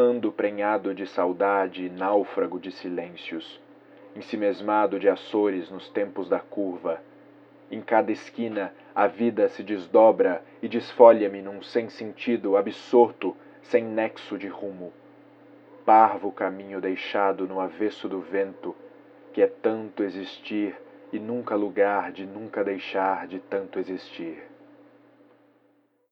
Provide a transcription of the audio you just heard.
ando prenhado de saudade e náufrago de silêncios, ensimesmado de açores nos tempos da curva. Em cada esquina a vida se desdobra e desfolha-me num sem sentido absorto, sem nexo de rumo. Parvo caminho deixado no avesso do vento, que é tanto existir e nunca lugar de nunca deixar de tanto existir.